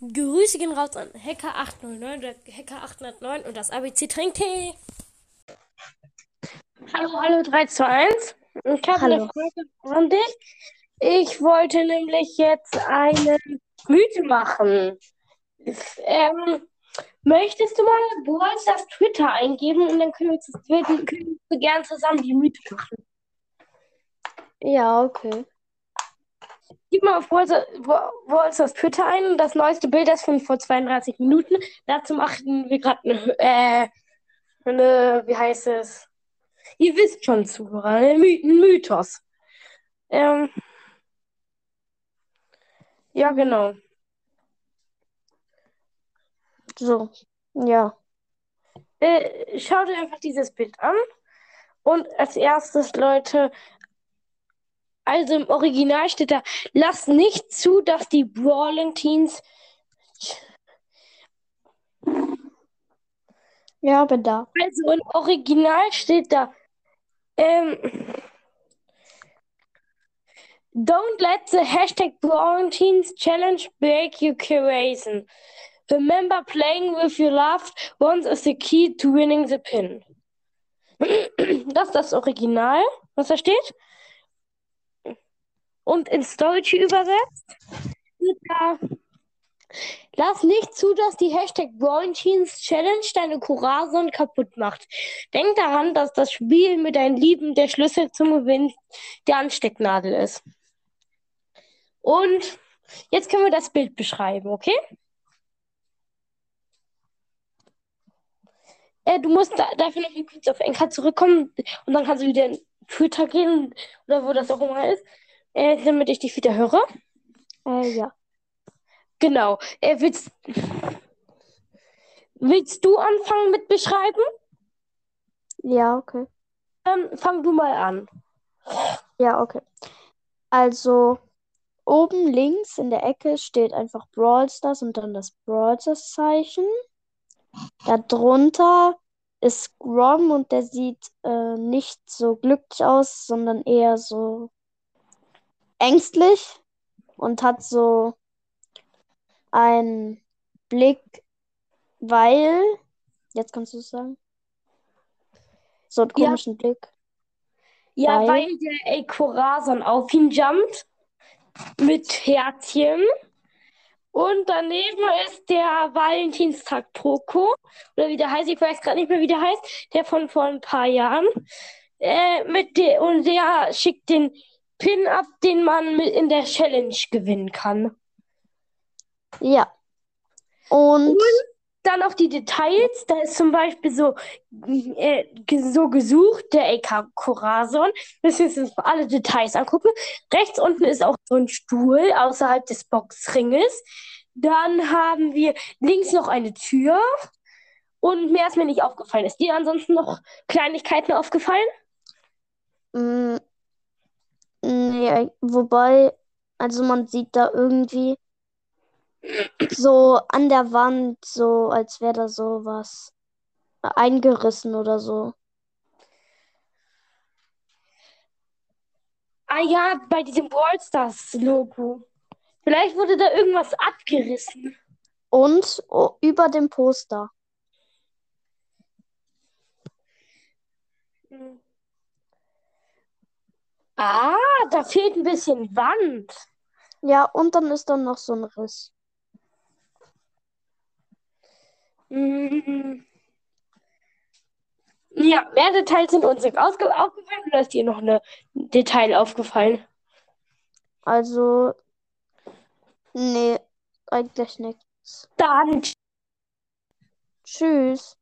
Grüße gehen raus an Hacker809 oder Hacker809 und das ABC Trinktee. Hallo, hallo 321. Ich habe eine Frage an dich. Ich wollte nämlich jetzt eine Mythe machen. Ähm, möchtest du mal Balls das Twitter eingeben und dann können wir, zu, können wir gerne zusammen die Mythe machen? Ja, okay. Gib mal auf Wallstars Twitter ein. Das neueste Bild ist von vor 32 Minuten. Dazu machen wir gerade eine, äh, eine, wie heißt es? Ihr wisst schon, Zuhörer, ein My Mythos. Ähm, ja, genau. So, ja. Äh, schaut euch einfach dieses Bild an. Und als erstes, Leute, also im Original steht da, lass nicht zu, dass die Brawling Teens. Ja, bin da. Also im Original steht da, ähm, Don't let the hashtag Brawling Teens Challenge break your creation. Remember playing with your loved ones is the key to winning the pin. Das ist das Original, was da steht und ins Deutsche übersetzt. Da, lass nicht zu, dass die Hashtag Teens Challenge deine Corazon kaputt macht. Denk daran, dass das Spiel mit deinen Lieben der Schlüssel zum Gewinn der Anstecknadel ist. Und jetzt können wir das Bild beschreiben, okay? Äh, du musst da, dafür noch kurz auf Enka zurückkommen und dann kannst du wieder in Twitter gehen oder wo das auch immer ist äh, damit ich dich wieder höre? Äh, ja. Genau. Äh, willst, willst du anfangen mit beschreiben? Ja, okay. Dann fang du mal an. Ja, okay. Also, oben links in der Ecke steht einfach Brawl Stars und dann das Brawl Stars Zeichen. Darunter ist Grom und der sieht äh, nicht so glücklich aus, sondern eher so ängstlich und hat so einen Blick, weil, jetzt kannst du es sagen, so einen komischen ja. Blick. Ja, weil, weil der Ekorason auf ihn jumpt mit Herzchen. Und daneben ist der Valentinstag Poco, oder wie der heißt, ich weiß gerade nicht mehr, wie der heißt, der von vor ein paar Jahren. Äh, mit der, und der schickt den Pin-Up, den man mit in der Challenge gewinnen kann. Ja. Und, Und dann noch die Details. Da ist zum Beispiel so, äh, so gesucht, der AK Corazon. Das ist jetzt alle Details angucken. Rechts unten ist auch so ein Stuhl außerhalb des Boxringes. Dann haben wir links noch eine Tür. Und mehr ist mir nicht aufgefallen. Ist dir ansonsten noch Kleinigkeiten aufgefallen? Mm, Nee, wobei, also man sieht da irgendwie so an der Wand, so als wäre da so was eingerissen oder so. Ah ja, bei diesem Ballstars-Logo. Vielleicht wurde da irgendwas abgerissen. Und oh, über dem Poster. Ah, da fehlt ein bisschen Wand. Ja, und dann ist dann noch so ein Riss. Mm. Ja, mehr Details sind uns aufgefallen oder ist dir noch ein Detail aufgefallen? Also, nee, eigentlich nichts. Dann. Tschüss.